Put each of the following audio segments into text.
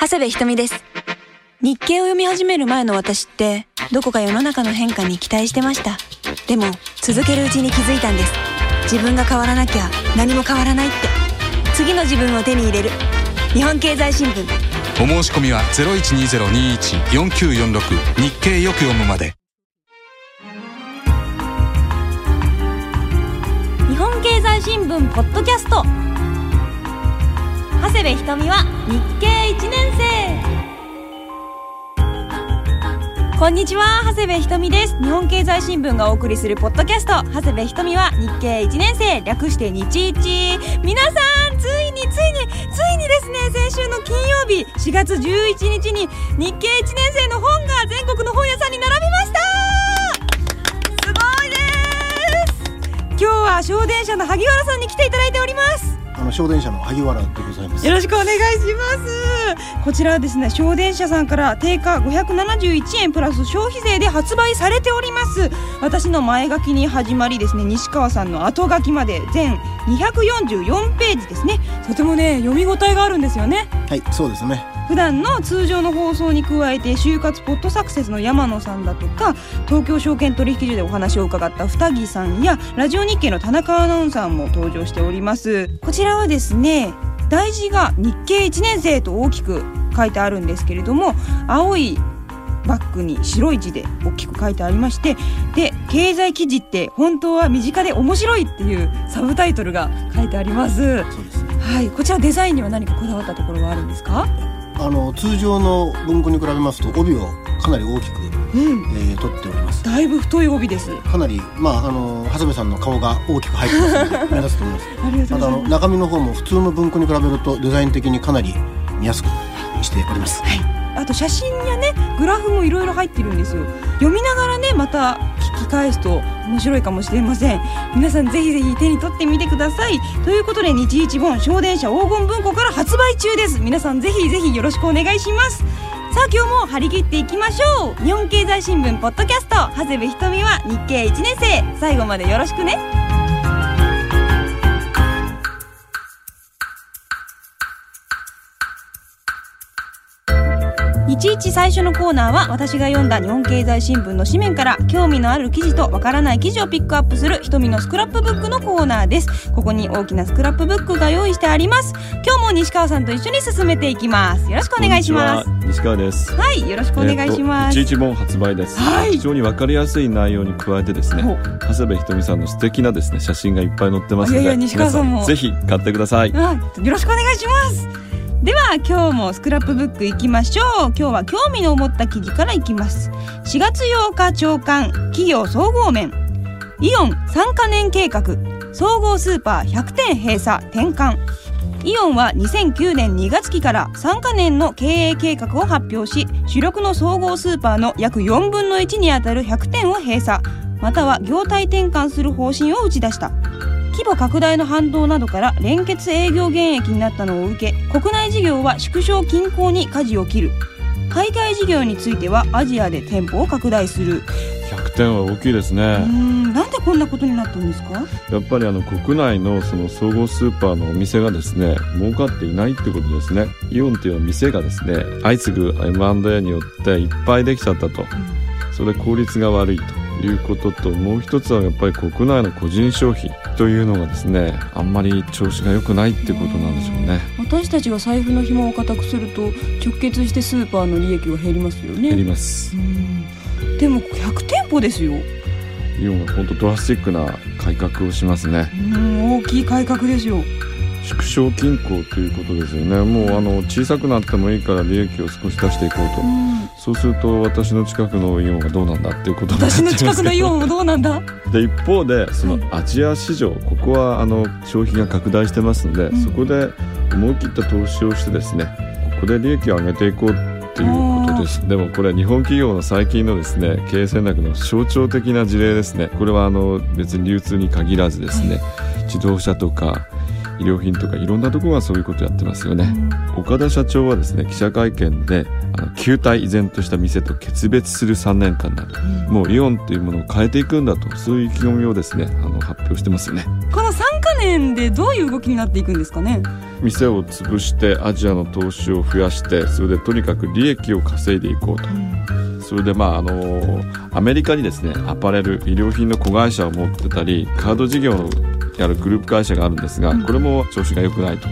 長谷部ひとみです。日経を読み始める前の私ってどこか世の中の変化に期待してました。でも続けるうちに気づいたんです。自分が変わらなきゃ何も変わらないって。次の自分を手に入れる。日本経済新聞。お申し込みは0120214946日経よく読むまで。日本経済新聞ポッドキャスト長谷部ひとみは日経1年生。こんにちは長谷部ひとみです。日本経済新聞がお送りするポッドキャスト。長谷部ひとみは日経1年生。略して日一。皆さんついについについにですね先週の金曜日4月11日に日経1年生の本が全国の本屋さんに並びました。すごいです。今日は小電車の萩原さんに来ていただいております。の小電車の萩原でございます。よろしくお願いしますこちらはですね小電車さんから定価571円プラス消費税で発売されております私の前書きに始まりですね西川さんの後書きまで全244ページですねとてもね読み応えがあるんですよねはい、そうですね。普段の通常の放送に加えて就活ポッドサクセスの山野さんだとか東京証券取引所でお話を伺った二木さんやラジオ日経の田中アナウンサーも登場しております。こちらはですね大事が日経1年生と大きく書いてあるんですけれども青いバッグに白い字で大きく書いてありましてで経済記事って本当は身近で面白いっていうサブタイトルが書いてあります。はいこちらデザインには何かこだわったところはあるんですか？あの通常の文庫に比べますと帯をかなり大きく、うんえー、取っております。だいぶ太い帯です。かなりまああの長谷部さんの顔が大きく入ってますので 目立つと思います。ありがとうまたあのございます。中身の方も普通の文庫に比べるとデザイン的にかなり見やすくしております。あと写真やね、グラフもいろいろ入ってるんですよ。読みながらね、また聞き返すと面白いかもしれません。皆さんぜひぜひ手に取ってみてください。ということで、日一本小電車黄金文庫から発売中です。皆さんぜひぜひよろしくお願いします。さあ今日も張り切っていきましょう日本経済新聞ポッドキャスト長谷部ひとみは日経1年生最後までよろしくね日一最初のコーナーは私が読んだ日本経済新聞の紙面から興味のある記事とわからない記事をピックアップする瞳のスクラップブックのコーナーです。ここに大きなスクラップブックが用意してあります。今日も西川さんと一緒に進めていきます。よろしくお願いします。西川です。はいよろしくお願いします、えーと一日本発売です、はい。非常にわかりやすい内容に加えてですね長谷部ひとみさんの素敵なですね写真がいっぱい載ってますのでいやいや西川さんも。皆ぜひ買ってください。あよろしくお願いしますでは今日もスクラップブックいきましょう。今日は興味の持った記事からいきます。4月8日朝刊企業総合面。イオン3カ年計画。総合スーパー100店閉鎖転換。イオンは2009年2月期から3カ年の経営計画を発表し主力の総合スーパーの約4分の1にあたる100店を閉鎖。または業態転換する方針を打ち出した。規模拡大の反動などから連結営業減益になったのを受け国内事業は縮小均衡に舵を切る。海外事業についてはアジアで店舗を拡大する。100点は大きいですね、んなんでこんなことになったんですか？やっぱりあの国内のその総合スーパーのお店がですね儲かっていないってことですね。イオンっていう店がですね相次ぐ M&A によっていっぱいできちゃったと。それで効率が悪いということともう一つはやっぱり国内の個人消費というのがですねあんまり調子が良くないっていうことなんでしょうね。私たちが財布の紐を固くすると直結してスーパーの利益が減りますよね。減ります。うん。でも100店舗ですよ。イオンは本当ドラスティックな改革をしますね。うん大きい改革ですよ縮小均衡ということですよね。もうあの小さくなってもいいから利益を少し出していこうと。うん。そうすると私の近くのイオンがどうなんだっていうことになっちゃ私のいますけど近くのイオンはどうなんだ？で一方でそはいのアジア市場ここはあの消費が拡大してますので、うん。そこで思い切った投資をしてですねここで利益を上げていこうっていうことです。でもこれ日本企業の最近のですね経営戦略の象徴的な事例ですね。これはあの別に流通に限らずですね、自動車とか医療品とかいろんなところがそういうことやってますよね、岡田社長はですね記者会見であの旧態依然とした店と決別する3年間だともうイオンというものを変えていくんだとそういう意気込みをですねあの発表してますよね。この3カ年でどういう動きになっていくんですかね？店を潰してアジアの投資を増やしてそれでとにかく利益を稼いでいこうと。それでまああのアメリカにですねアパレル衣料品の子会社を持ってたりカード事業のやるグループ会社があるんですがこれも調子が良くないと。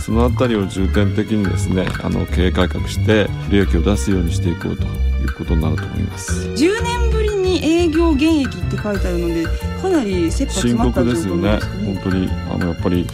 そのあたりを重点的にですねあの経営改革して利益を出すようにしていこうということになると思います。10年ぶりに営業現役って書いてあるのでかなり切羽詰深まった刻ですよね。状況なん本当にあのやっぱり個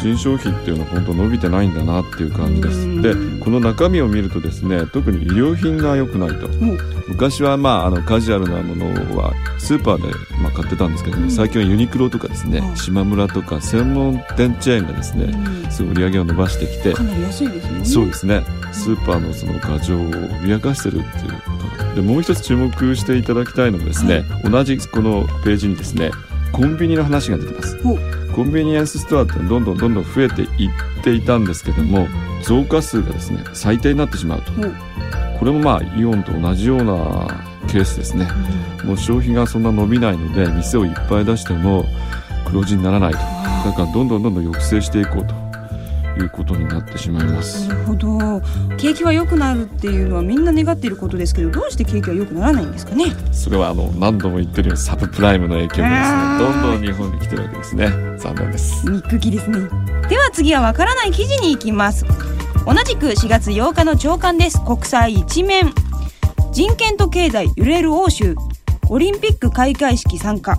人消費っていうのは本当伸びてないんだなっていう感じでうん。すでこの中身を見るとですね特に衣料品が良くないと。もう昔はまああのカジュアルなものはスーパーでまあ買ってたんですけども、うん。最近はユニクロとかですね、はい島村とか専門店チェーンがですね、うん。すごい売り上げを伸ばしてきてかなり安いですよね。そうですね。スーパーのその牙城を脅かしてるっていうことでもう一つ注目していただきたいのがですね、同じこのページにですねコンビニの話が出てますコンビニエンスストアってどんどんどんどん増えていっていたんですけども増加数がですね最低になってしまうと。ほうこれもまあイオンと同じようなケースですね。もう消費がそんな伸びないので店をいっぱい出しても黒字にならないと。だからどんどんどんどん抑制していこうということになってしまいます。なるほど。景気は良くなるっていうのはみんな願っていることですけどどうして景気は良くならないんですかね？それはあの何度も言ってるようにサブプライムの影響があーですねどんどん日本に来てるわけですね残念です。ニックキですね。では次はわからない記事に行きます。同じく4月8日の朝刊です。国際一面。人権と経済揺れる欧州。オリンピック開会式参加。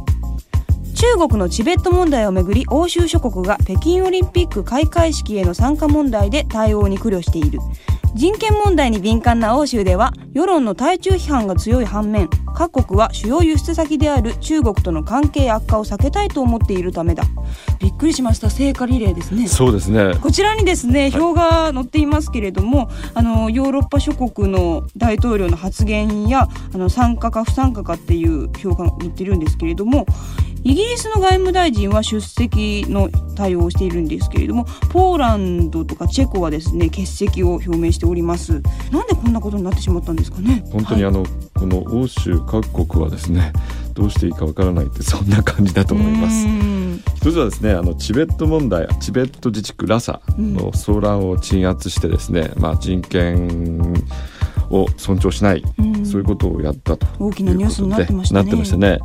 中国のチベット問題をめぐり欧州諸国が北京オリンピック開会式への参加問題で対応に苦慮している。人権問題に敏感な欧州では世論の対中批判が強い反面各国は主要輸出先である中国との関係悪化を避けたいと思っているためだ。びっくりしました。聖火リレーですね。そうですね。こちらにですね表が載っていますけれども、あのヨーロッパ諸国の大統領の発言やあの参加か不参加かっていう表が載ってるんですけれどもイギリスの外務大臣は出席の対応をしているんですけれどもポーランドとかチェコはですね欠席を表明しております。なんでこんなことになってしまったんですかね？はい本当にあの、この欧州各国はですねどうしていいかわからないってそんな感じだと思います。一つはですねあのチベット問題チベット自治区ラサの騒乱を鎮圧してですね、まあ、人権を尊重しない、うん。そういうことをやったと大きなニュースになってましたね。なってましたね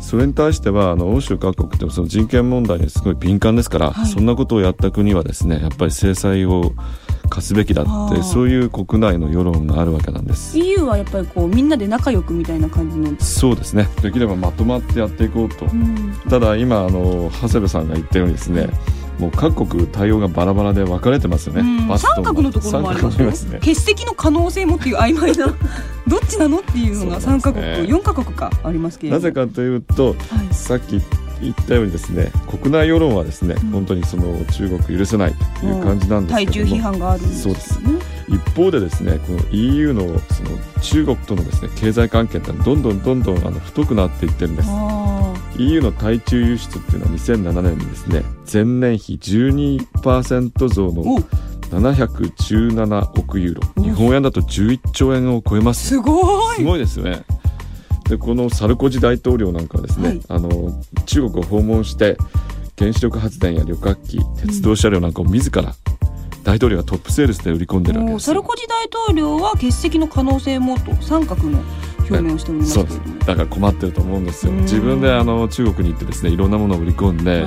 それに対してはあの欧州各国ってその人権問題にすごい敏感ですから、はい。そんなことをやった国はですねやっぱり制裁を課すべきだってそういう国内の世論があるわけなんです。EU はやっぱりこうみんなで仲良くみたいな感じの、そうですね。できればまとまってやっていこうと、うん。ただ今あの長谷部さんが言ったようにですねもう各国対応がバラバラで分かれてますよね、うん。三角のところもありますよ。ね。欠席の可能性もっていう曖昧な どっちなのっていうのが3そうなんですね。カ国4カ国かありますけれど。もなぜかというとはい。さっき言ったようにですね国内世論はですね、うん。本当にその中国許せないという感じなんですけども、対中批判があるんですよね。一方でですねこの EU のその中国とのですね経済関係ってどんどんどんどんあの太くなっていってるんです。あ EU の対中輸出っていうのは2007年にですね前年比12%増ーのお。717億ユーロ。お。日本円だと11兆円を超えます。すごい。すごいですよね。でこのサルコジ大統領なんかはですね、はい。あの中国を訪問して原子力発電や旅客機鉄道車両なんかを自ら大統領がトップセールスで売り込んでるわけですよ。サルコジ大統領は欠席の可能性もと。三角の表明をしておりますだから困ってると思うんですよ。うん。自分であの中国に行ってですねいろんなものを売り込んで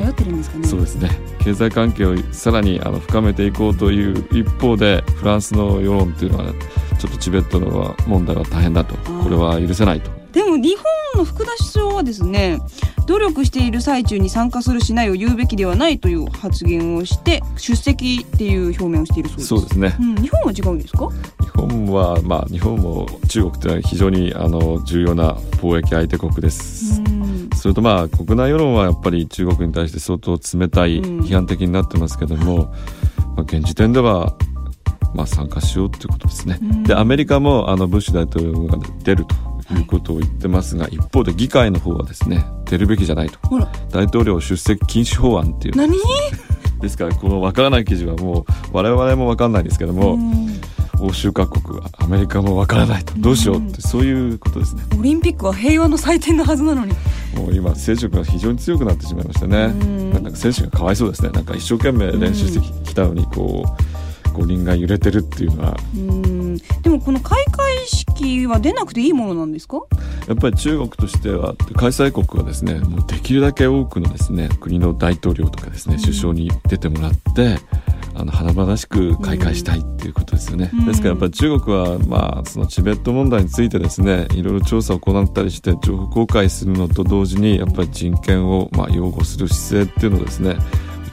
そうですね経済関係をさらにあの深めていこうという一方でフランスの世論っていうのはちょっとチベットの問題は大変だと。これは許せないとでも日本の福田首相はですね努力している最中に参加するしないを言うべきではないという発言をして出席っていう表明をしているそうです。そうですね。うん、日本は違うんですか？日本はまあ日本も中国というのは非常にあの重要な貿易相手国です、うん。それとまあ国内世論はやっぱり中国に対して相当冷たいうん。批判的になってますけども、まあ、現時点ではまあ参加しようということですね、うん。でアメリカもあのブッシュ大統領が出るということを言ってますが、一方で議会の方はですね出るべきじゃないと。大統領出席禁止法案っていう何？ですからこのわからない記事はもう我々もわかんないですけども、うん。欧州各国はアメリカもわからないと。どうしようってそういうことですね。オリンピックは平和の祭典のはずなのに。もう今選手が非常に強くなってしまいましたね。うん。なんか選手がかわいそうですね。なんか一生懸命練習してきたのにこう五輪が揺れてるっていうのはうんでもこの開会式は出なくていいものなんですか？やっぱり中国としては開催国はですねもうできるだけ多くのですね国の大統領とかですね首相に出てもらってあの華々しく開会したいっていうことですよね、うん。ですからやっぱり中国はまあそのチベット問題についてですねいろいろ調査を行ったりして情報公開するのと同時にやっぱり人権をまあ擁護する姿勢っていうのをですね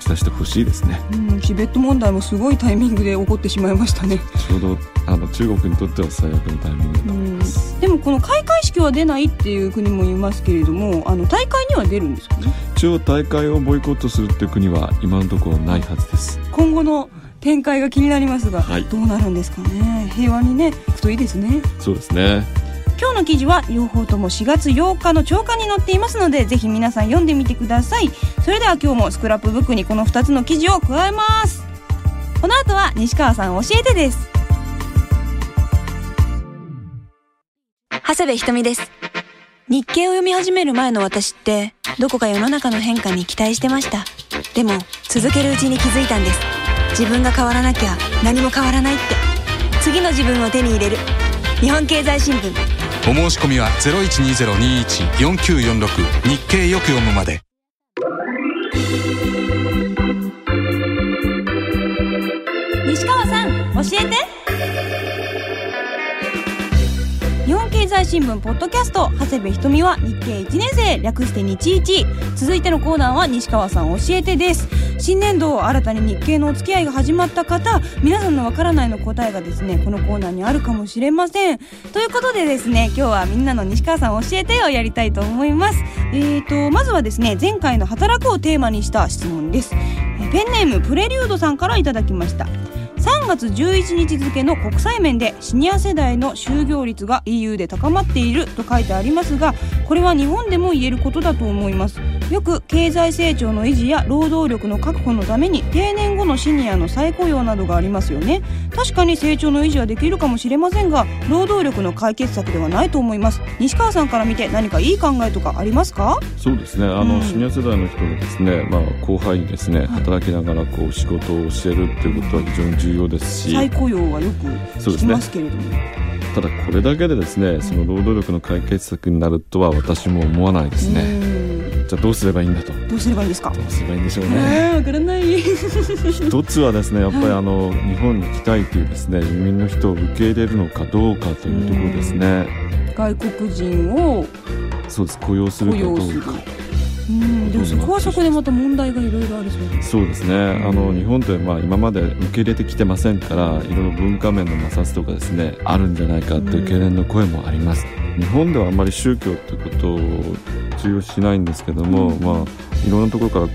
打ち出してほしいですね。うんチベット問題もすごいタイミングで起こってしまいましたね。ちょうどあの中国にとっては最悪のタイミングだと思います、でもこの開会式は出ないっていう国もいますけれどもあの大会には出るんですかね？一応大会をボイコットするっていう国は今のところないはずです。今後の展開が気になりますが、はい。どうなるんですかね？平和にねいくといいですね。そうですね今日の記事は両方とも4月8日の朝刊に載っていますのでぜひ皆さん読んでみてくださいそれでは今日もスクラップブックにこの2つの記事を加えますこの後は西川さん教えてです長谷部ひとみです。日経を読み始める前の私って、どこか世の中の変化に期待してました。でも、続けるうちに気づいたんです。自分が変わらなきゃ何も変わらないって。次の自分を手に入れる。日本経済新聞。お申し込みは0120214946日経よく読むまで。西川さん教えて。済新聞ポッドキャスト長谷部ひとみは日経1年生略して日一。続いてのコーナーは西川さん教えてです。新年度新たに日経のお付き合いが始まった方皆さんのわからないの答えがですねこのコーナーにあるかもしれません。ということでですね今日はみんなの西川さん教えてをやりたいと思います。えーとまずはですね前回の働くをテーマにした質問です。えペンネームプレリュードさんからいただきました。3月11日付の国際面でシニア世代の就業率が EU で高まっていると書いてありますがこれは日本でも言えることだと思います。よく経済成長の維持や労働力の確保のために定年後のシニアの再雇用などがありますよね。確かに成長の維持はできるかもしれませんが労働力の解決策ではないと思います。西川さんから見て何かいい考えとかありますか？そうですね。あの、うん。シニア世代の人がですね、まあ、後輩にですね働きながらこう仕事を教えるっていうことは非常に重要ですし、再雇用はよく聞きますけれども、ただこれだけでですねその労働力の解決策になるとは私も思わないですね、うん。じゃあどうすればいいんだと。どうすればいいんですか？どうすればいいんでしょうね。えー、わからない。一つはですねやっぱりあの日本に来たいというですね移民の人を受け入れるのかどうかというところですね。外国人をそうです。雇用する雇かどうかうん。でもそこはそこでまた問題がいろいろありそうですそうですね。あの日本ってまあ今まで受け入れてきてませんからいろいろ文化面の摩擦とかですねあるんじゃないかっていう懸念の声もあります。日本ではあんまり宗教っていうことを重要視しないんですけども、まあいろんなところから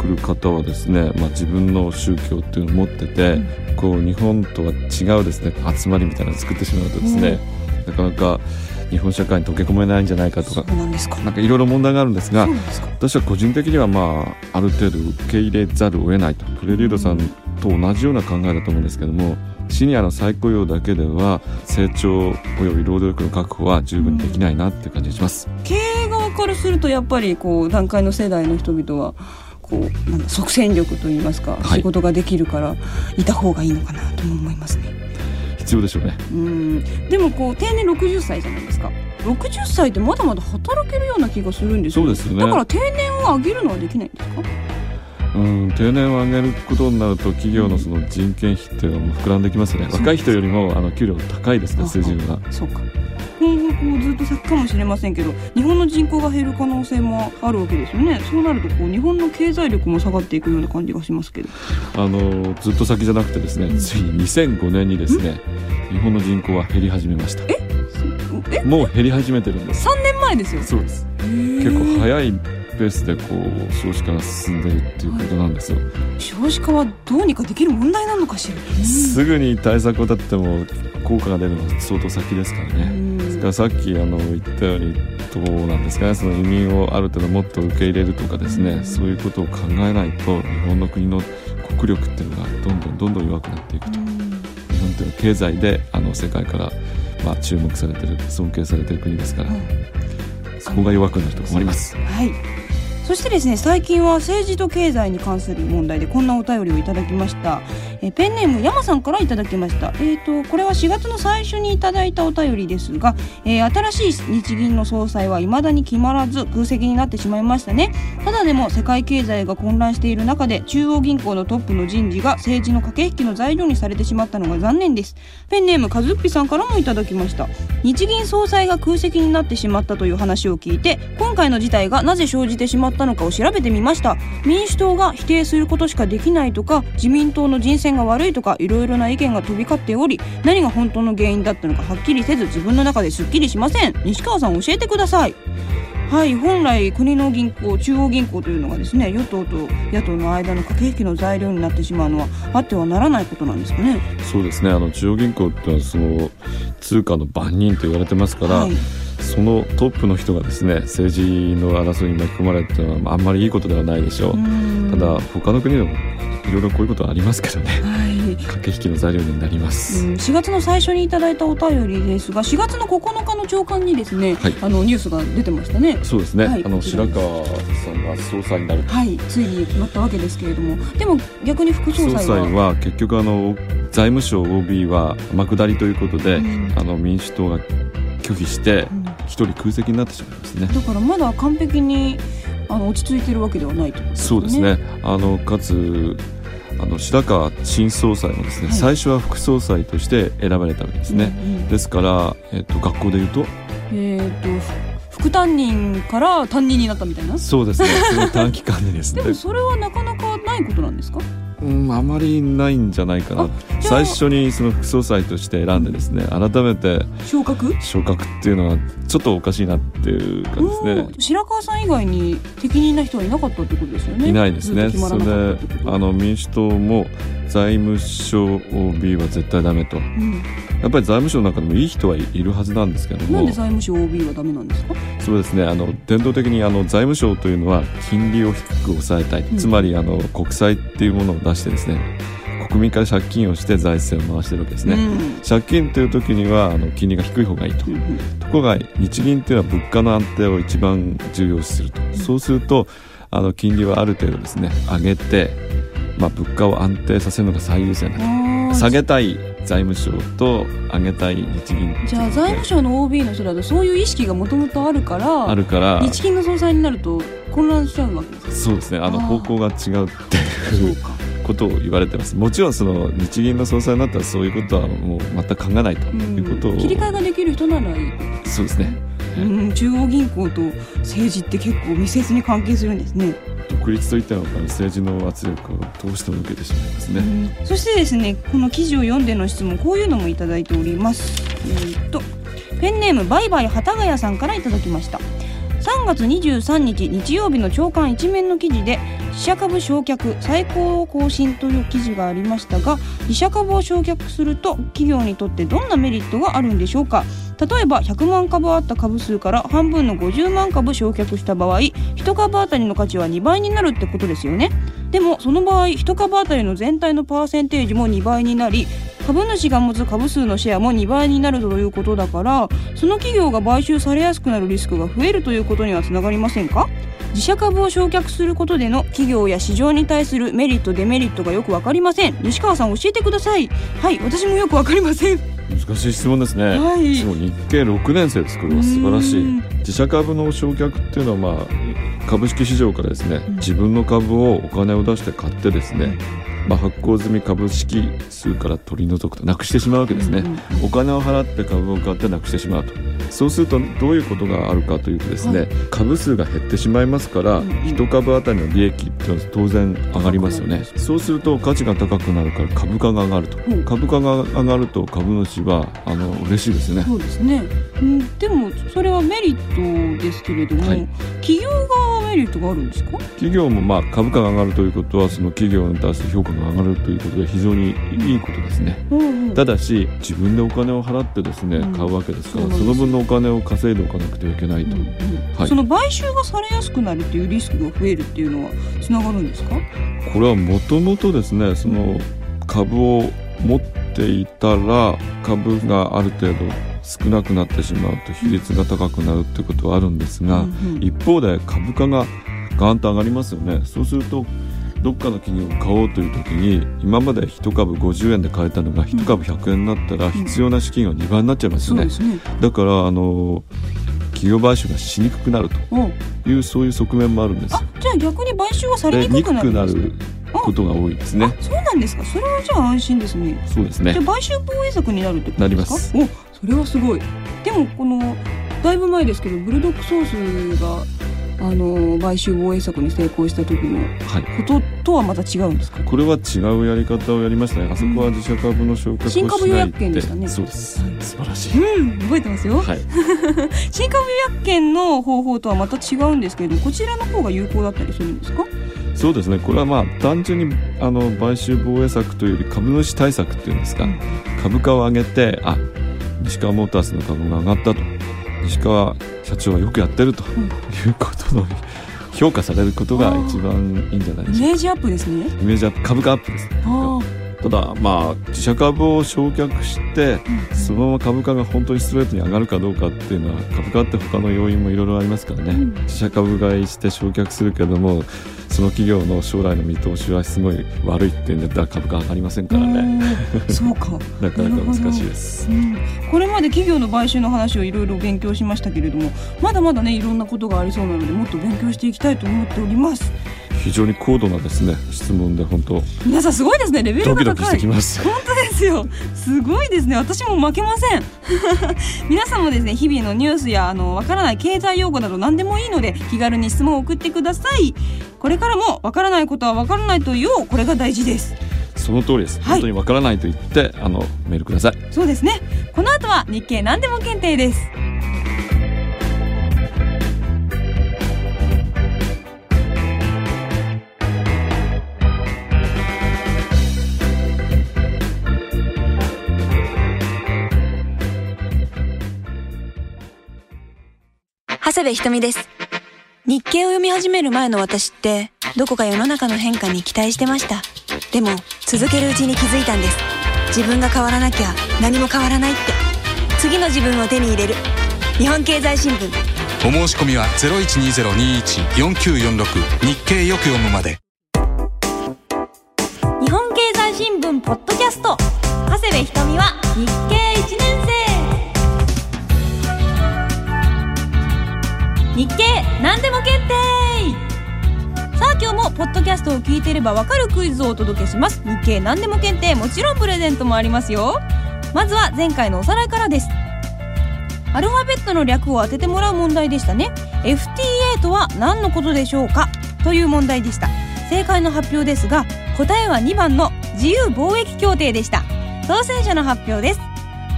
来る方はですね、まあ、自分の宗教っていうのを持ってて、こう日本とは違うですね集まりみたいなのを作ってしまうとですね、なかなか日本社会に溶け込めないんじゃないかとそかうなんか。いろいろ問題があるんですが私は個人的にはまあある程度受け入れざるを得ないと。プレリュードさんと同じような考えだと思うんですけどもシニアの再雇用だけでは成長および労働力の確保は十分にできないなって感じがします。経営側からするとやっぱりこう段階の世代の人々はこうなんだ即戦力といいますか、はい。仕事ができるからいた方がいいのかなとも思いますね必要でしょうね。うん。でもこう定年60歳じゃないですか。60歳ってまだまだ働けるような気がするんですよ。そうですよね。だから定年を上げるのはできないんですか？うん、定年を上げることになると企業のその人件費っていうのも膨らんできますよね。若い人よりもあの給料高いですね水準が。そうか。今後こうずっと先かもしれませんけど日本の人口が減る可能性もあるわけですよね。そうなるとこう日本の経済力も下がっていくような感じがしますけど。あのずっと先じゃなくてですねついに2005年にですね日本の人口は減り始めました。え？もう減り始めてるんです。3年前ですよ。そうです。結構早いペースでこう少子化が進んでるっていうことなんですよ、少子化はどうにかできる問題なのかしら、すぐに対策を立っても効果が出るのは相当先ですからね、ですからさっきあの言ったようにどうなんですかね。その移民をある程度もっと受け入れるとかですね、そういうことを考えないと日本の国の国力っていうのがどんどんどんどん弱くなっていくと。日本本というの経済であの世界から、まあ、注目されてる尊敬されてる国ですから、そこが弱くなると困ります。はい。そしてですね、最近は政治と経済に関する問題でこんなお便りをいただきました。えペンネーム山さんからいただきました。えっ、とこれは4月の最初にいただいたお便りですが、えー新しい日銀の総裁は未だに決まらず空席になってしまいましたね。ただでも世界経済が混乱している中で中央銀行のトップの人事が政治の駆け引きの材料にされてしまったのが残念です。ペンネームかずっぴさんからもいただきました。日銀総裁が空席になってしまったという話を聞いて今回の事態がなぜ生じてしまったのかを調べてみました。民主党が否定することしかできないとか自民党の人選が悪いとかいろいろな意見が飛び交っており何が本当の原因だったのかはっきりせず自分の中ですっきりしません。西川さん教えてください。はい本来国の銀行中央銀行というのがですね与党と野党の間の駆け引きの材料になってしまうのはあってはならないことなんですかね。そうですね。あの中央銀行ってのはその通貨の番人と言われてますから、はいそのトップの人がですね政治の争いに巻き込まれるっていうのはあんまりいいことではないでしょう、うん。ただ他の国でもいろいろこういうことはありますけどね。はい。駆け引きの材料になります、うん4月の最初にいただいたお便りですが4月の9日の朝刊にですね、はい。あのニュースが出てましたね。そうですね、はい。あの白川さんが総裁になるはい。ついに決まったわけですけれども。でも逆に副総総裁は？裁は結局あの財務省 OB は天下りということで、うん。あの民主党が拒否してうん一人空席になってしまいますね。だからまだ完璧にあの落ち着いてるわけではないということそうですね。あのかつあの白川新総裁もですね、はい最初は副総裁として選ばれたわけですね。うんうんですから、えっと学校で言うと？えっ、とふ副担任から担任になったみたいな？そうですね。短期間にですねでも、それはなかなかないことなんですか？うんあまりないんじゃないかな。最初にその副総裁として選んでですね、改めて昇格？昇格っていうのはちょっとおかしいなっていうかですね。うん白川さん以外に適任な人はいなかったってことですよねいないですね。それであの民主党も財務省 OB は絶対ダメと。うんやっぱり財務省の中でもいい人はいるはずなんですけどもなんで財務省 OB はダメなんですか？そうですねあの伝統的にあの財務省というのは金利を低く抑えたい、ん。つまりあの国債っていうものを出してですね国民から借金をして財政を回してるわけですね、うん。借金という時にはあの金利が低い方がいいと、うんうん。ところが日銀っていうのは物価の安定を一番重要視すると、そうするとあの金利はある程度ですね上げて、まあ、物価を安定させるのが最優先だと。下げたい財務省と上げたい日銀じゃあ財務省の OB の人だとそういう意識がもともとあるからあるから。日銀の総裁になると混乱しちゃうわけですかそうですね。あの方向が違うっていうか、ことを言われてます。もちろんその日銀の総裁になったらそういうことはもう全く考えないとうんいうことを、切り替えができる人ならいい、そうですねうん、中央銀行と政治って結構密接に関係するんですね。独立といったのか政治の圧力をどうしても受けてしまいますね、うんそしてですねこの記事を読んでの質問こういうのもいただいております。えーっとペンネームバイバイ幡ヶ谷さんからいただきました。3月23日日曜日の朝刊一面の記事で自社株償却最高更新という記事がありましたが自社株を償却すると企業にとってどんなメリットがあるんでしょうか？例えば100万株あった株数から半分の50万株償却した場合1株あたりの価値は2倍になるってことですよね。でもその場合1株あたりの全体のパーセンテージも2倍になり株主が持つ株数のシェアも2倍になるということだからその企業が買収されやすくなるリスクが増えるということにはつながりませんか？自社株を償却することでの企業や市場に対するメリットデメリットがよくわかりません。西川さん教えてください。はい私もよくわかりません。難しい質問ですね、はい。そう日経6年生ですこれは素晴らしい。うん。自社株の償却っていうのはまあ株式市場からですね、うん。自分の株をお金を出して買ってですね、まあ、発行済み株式数から取り除くとなくしてしまうわけですね、うんうんお金を払って株を買ってなくしてしまうと。そうするとどういうことがあるかというとですね、は株数が減ってしまいますから、うんうん。1株当たりの利益っていうのは当然上がりますよね。そうすると価値が高くなるから株価が上がると、うん。株価が上がると株主はあの嬉しいですよね。そうですね、うん、でもそれはメリットですけれども、はい。企業側はメリットがあるんですか？企業もまあ株価が上がるということはその企業に対して評価が上がるということで非常にいいことですね。うんうん。ただし自分でお金を払ってですね、うん。買うわけですからその分のお金を稼いでおかなくてはいけないと、うんうんはい。その買収がされやすくなるっていうリスクが増えるっていうのはつながるんですか？これはもともとですねその株を持っていたら株がある程度少なくなってしまうと比率が高くなるってことはあるんですが、うんうん。一方で株価がガーンと上がりますよね。そうするとどっかの企業を買おうという時に今まで1株50円で買えたのが1株100円になったら必要な資金が2倍になっちゃいますよね、そうですね。だからあの企業買収がしにくくなるおというそういう側面もあるんですじゃあ逆に買収はされでにくくなることが多いですね。あそうなんですか。それはじゃあ安心ですね。そうですね。じゃあ買収防衛策になるってことなりでます。すかおそれはすごい。でもこのだいぶ前ですけどブルドックソースがあの買収防衛策に成功した時のはい。こととはまた違うんですか？これは違うやり方をやりましたね。あそこは自社株の償却をしないって新株予約権でしたね。そうです。はい。素晴らしい。うん覚えてますよ、はい。新株予約権の方法とはまた違うんですけれどもこちらの方が有効だったりするんですか？そうですね。これはまあ単純にあの買収防衛策というより株主対策っていうんですか、うん。株価を上げてあ西川モータースの株が上がったと西川社長はよくやってると。ん。いうことの評価されることが一番いいんじゃないでしょうイメージアップですね。かイメージアップ株価アップです。ねあただまあ自社株を償却してそのまま株価が本当にストレートに上がるかどうかっていうのは株価って他の要因もいろいろありますからね、うん。自社株買いして償却するけどもその企業の将来の見通しはすごい悪いっていうんだったら株価上がりませんからね。あそうか。なかなか難しいです。うんこれまで企業の買収の話をいろいろ勉強しましたけれどもまだまだねいろんなことがありそうなのでもっと勉強していきたいと思っております。非常に高度なですね質問で本当皆さんすごいですね。レベルドが高い。キドキしてきます。本当ですよ。すごいですね。私も負けません。皆さんもですね日々のニュースやあのわからない経済用語など何でもいいので気軽に質問を送ってくださいこれからもわからないことはわからないというこれが大事です。その通りです、はい。本当にわからないと言ってあのメールください。そうですね。この後は日経何でも検定です。長谷部ひとみです。日経を読み始める前の私って、どこか世の中の変化に期待してました。でも、続けるうちに気づいたんです。自分が変わらなきゃ何も変わらないって。次の自分を手に入れる。日本経済新聞。お申し込みは0120-21-4946日経よく読むまで日本経済新聞ポッドキャスト長谷部ひとみは日経1年生日経何でも検定さあ今日もポッドキャストを聞いていればわかるクイズをお届けします。日経何でも検定もちろんプレゼントもありますよ。まずは前回のおさらいからです。アルファベットの略を当ててもらう問題でしたね。FTA とは何のことでしょうか？という問題でした。正解の発表ですが答えは2番の自由貿易協定でした。当選者の発表です。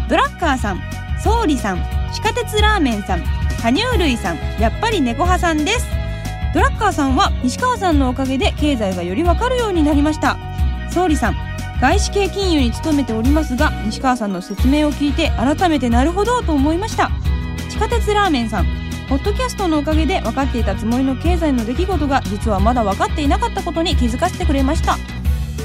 ドラッカーさん総理さん地下鉄ラーメンさん羽生類さんやっぱり猫派さんです。ドラッカーさんは西川さんのおかげで経済がよりわかるようになりました。総理さん外資系金融に勤めておりますが西川さんの説明を聞いて改めてなるほどと思いました。地下鉄ラーメンさんポッドキャストのおかげで分かっていたつもりの経済の出来事が実はまだ分かっていなかったことに気づかせてくれました。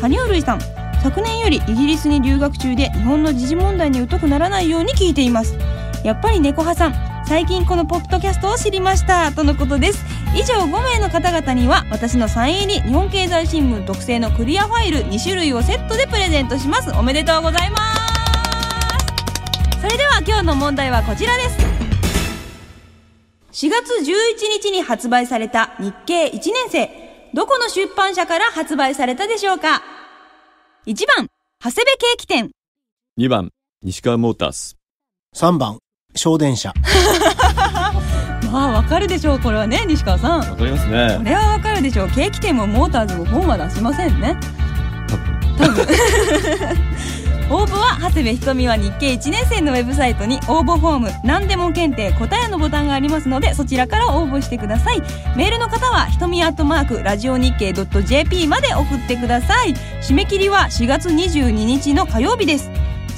羽生類さん昨年よりイギリスに留学中で日本の時事問題に疎くならないように聞いています。やっぱり猫派さん最近このポッドキャストを知りました。とのことです。以上5名の方々には私のサイン入り日本経済新聞特製のクリアファイル2種類をセットでプレゼントします。おめでとうございます。それでは今日の問題はこちらです。4月11日に発売された日経1年生。どこの出版社から発売されたでしょうか？1番長谷部ケーキ店。2番西川モータース3番小電車。まあわかるでしょうこれはね西川さん。わかりますこねれはわかるでしょう。ケーキ店もモーターズも本は出しませんね。多分。応募は長谷部ひとみは日経1年生のウェブサイトに応募フォーム何でも検定答えのボタンがありますのでそちらから応募してください。メールの方はひとみアットマークラジオ日経 .jp まで送ってください。締め切りは4月22日の火曜日です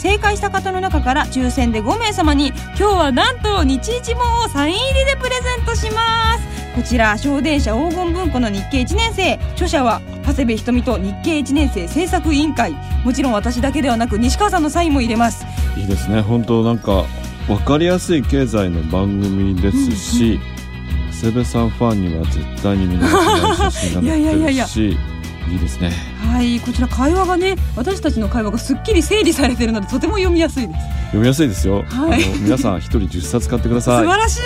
正解した方の中から抽選で5名様に今日はなんと日一本をサイン入りでプレゼントします。こちら小電車黄金文庫の日経1年生。著者は長谷部瞳と日経1年生制作委員会。もちろん私だけではなく西川さんのサインも入れます。いいですね。本当なんか分かりやすい経済の番組ですし、長谷部さんファンには絶対に見逃せない写真が載ってるし いやいですね。はいこちら会話がね私たちの会話がすっきり整理されてるのでとても読みやすいです。読みやすいですよ、はい。あの皆さん一人10冊買ってくだ素さい。晴らしい。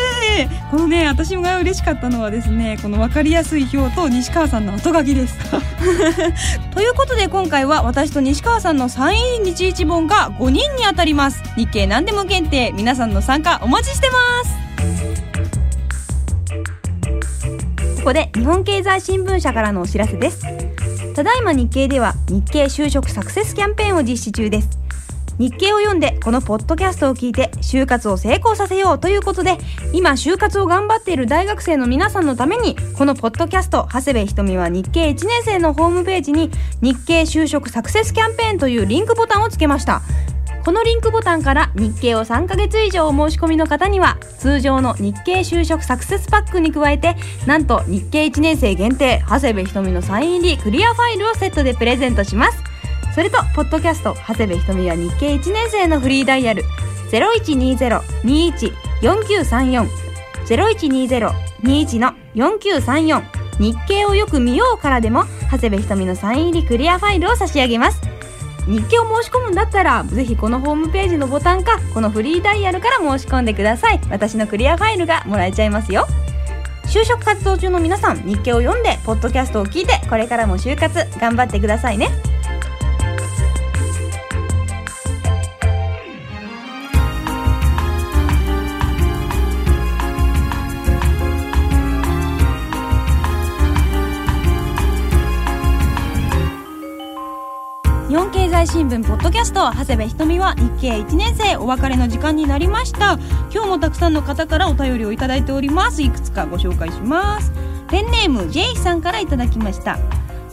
このね私が嬉しかったのはですねこの分かりやすい表と西川さんの後書きです。ということで今回は私と西川さんのサイン入り日一本が5人に当たります。日経何でも検定皆さんの参加お待ちしてます。ここで日本経済新聞社からのお知らせですただいま日経では日経就職サクセスキャンペーンを実施中です。日経を読んでこのポッドキャストを聞いて就活を成功させようということで今就活を頑張っている大学生の皆さんのためにこのポッドキャスト長谷部ひとみは日経1年生のホームページに日経就職サクセスキャンペーンというリンクボタンをつけました。このリンクボタンから日経を3ヶ月以上お申し込みの方には通常の日経就職サクセスパックに加えてなんと日経1年生限定長谷部ひとみのサイン入りクリアファイルをセットでプレゼントします。それとポッドキャスト長谷部ひとみは日経1年生のフリーダイヤル0120-21-4934 0120-21の4934日経をよく見ようからでも長谷部ひとみのサイン入りクリアファイルを差し上げます。日記を申し込むんだったらぜひこのホームページのボタンかこのフリーダイヤルから申し込んでください。私のクリアファイルがもらえちゃいますよ。就職活動中の皆さん日記を読んでポッドキャストを聞いてこれからも就活頑張ってくださいね。新聞ポッドキャスト長谷部ひとみは日経1年生お別れの時間になりました。今日もたくさんの方からお便りをいただいております。いくつかご紹介します。ペンネーム J さんからいただきました。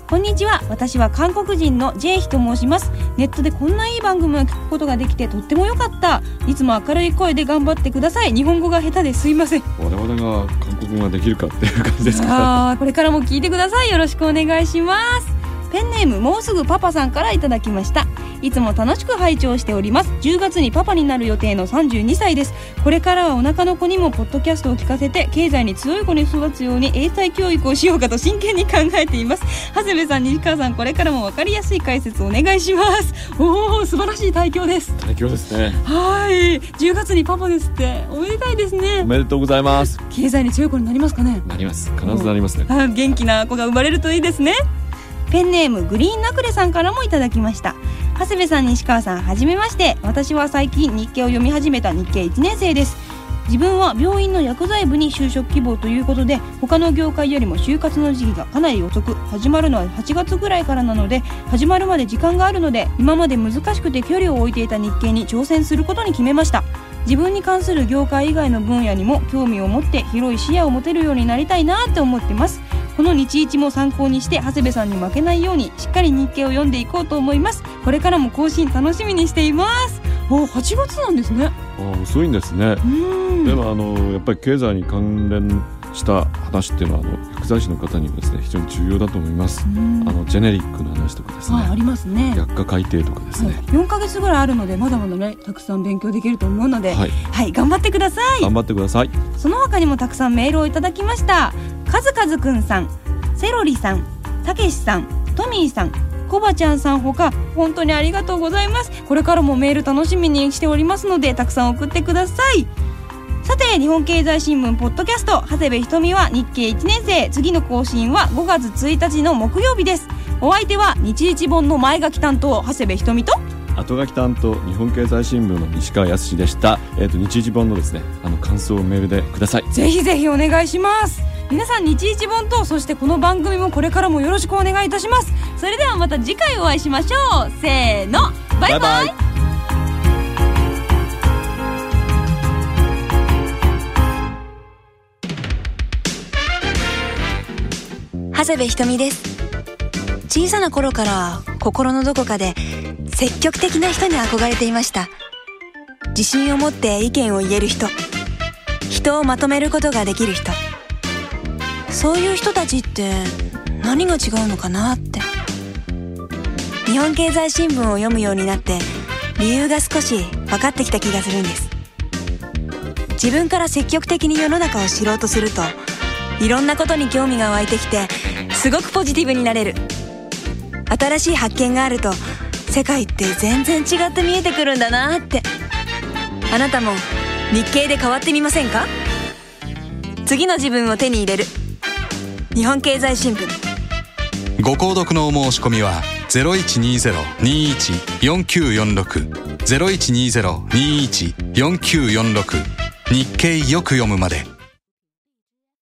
こんにちは。私は韓国人の J ヒと申します。ネットでこんないい番組を聞くことができてとっても良かった。いつも明るい声で頑張ってください。日本語が下手ですいません。我々が韓国語ができるかっていう感じですか？あーこれからも聞いてください。よろしくお願いしますペンネームもうすぐパパさんからいただきました。いつも楽しく拝聴しております。10月にパパになる予定の32歳です。これからはお腹の子にもポッドキャストを聞かせて経済に強い子に育つように英才教育をしようかと真剣に考えています。長谷部さん西川さんこれからも分かりやすい解説お願いします。おお素晴らしい対響です。最強ですね。はい。10月にパパですって。おめでたいですおねめでとうございます。経済に強い子になりますかね。なります。必ずなりますね。あ元気な子が生まれるといいですねペンネームグリーンナクレさんからもいただきました。長谷部さん西川さんはじめまして。私は最近日経を読み始めた日経1年生です。自分は病院の薬剤部に就職希望ということで他の業界よりも就活の時期がかなり遅く始まるのは8月ぐらいからなので始まるまで時間があるので今まで難しくて距離を置いていた日経に挑戦することに決めました。自分に関する業界以外の分野にも興味を持って広い視野を持てるようになりたいなって思ってます。この日一も参考にして長谷部さんに負けないようにしっかり日経を読んでいこうと思います。これからも更新楽しみにしています。お8月なんですね。あ遅いんですね。うん。でもあのやっぱり経済に関連した話っていうのはあの薬剤師の方にもですね非常に重要だと思います。うん。あのジェネリックの話とかですね。あありますね。薬価改定とかですね。4ヶ月ぐらいあるのでまだまだねたくさん勉強できると思うのでははいい、頑張ってください。頑張ってください。その他にもたくさんメールをいただきました。かずかずくんさんセロリさんたけしさんトミーさんコバちゃんさんほか本当にありがとうございます。これからもメール楽しみにしておりますのでたくさん送ってくださいさて日本経済新聞ポッドキャスト長谷部ひとみは日経1年生。次の更新は5月1日の木曜日です。お相手は日一本の前書き担当長谷部ひとみと後書き担当日本経済新聞の西川康でした。えっ、と日一本のですねあの感想をメールでください。ぜひぜひお願いします。皆さん日一本とそしてこの番組もこれからもよろしくお願いいたします。それではまた次回お会いしましょう。せーの。バイバイ長谷部ひとみです。小さな頃から心のどこかで積極的な人に憧れていました。自信を持って意見を言える人。人をまとめることができる人。そういう人たちって何が違うのかなって。日本経済新聞を読むようになって理由が少し分かってきた気がするんです。自分から積極的に世の中を知ろうとするといろんなことに興味が湧いてきてすごくポジティブになれる。新しい発見があると世界って全然違って見えてくるんだなって。あなたも日経で変わってみませんか？次の自分を手に入れる。日本経済新聞。ご購読のお申し込みは0120-21-4946 0120-21-4946日経よく読むまで。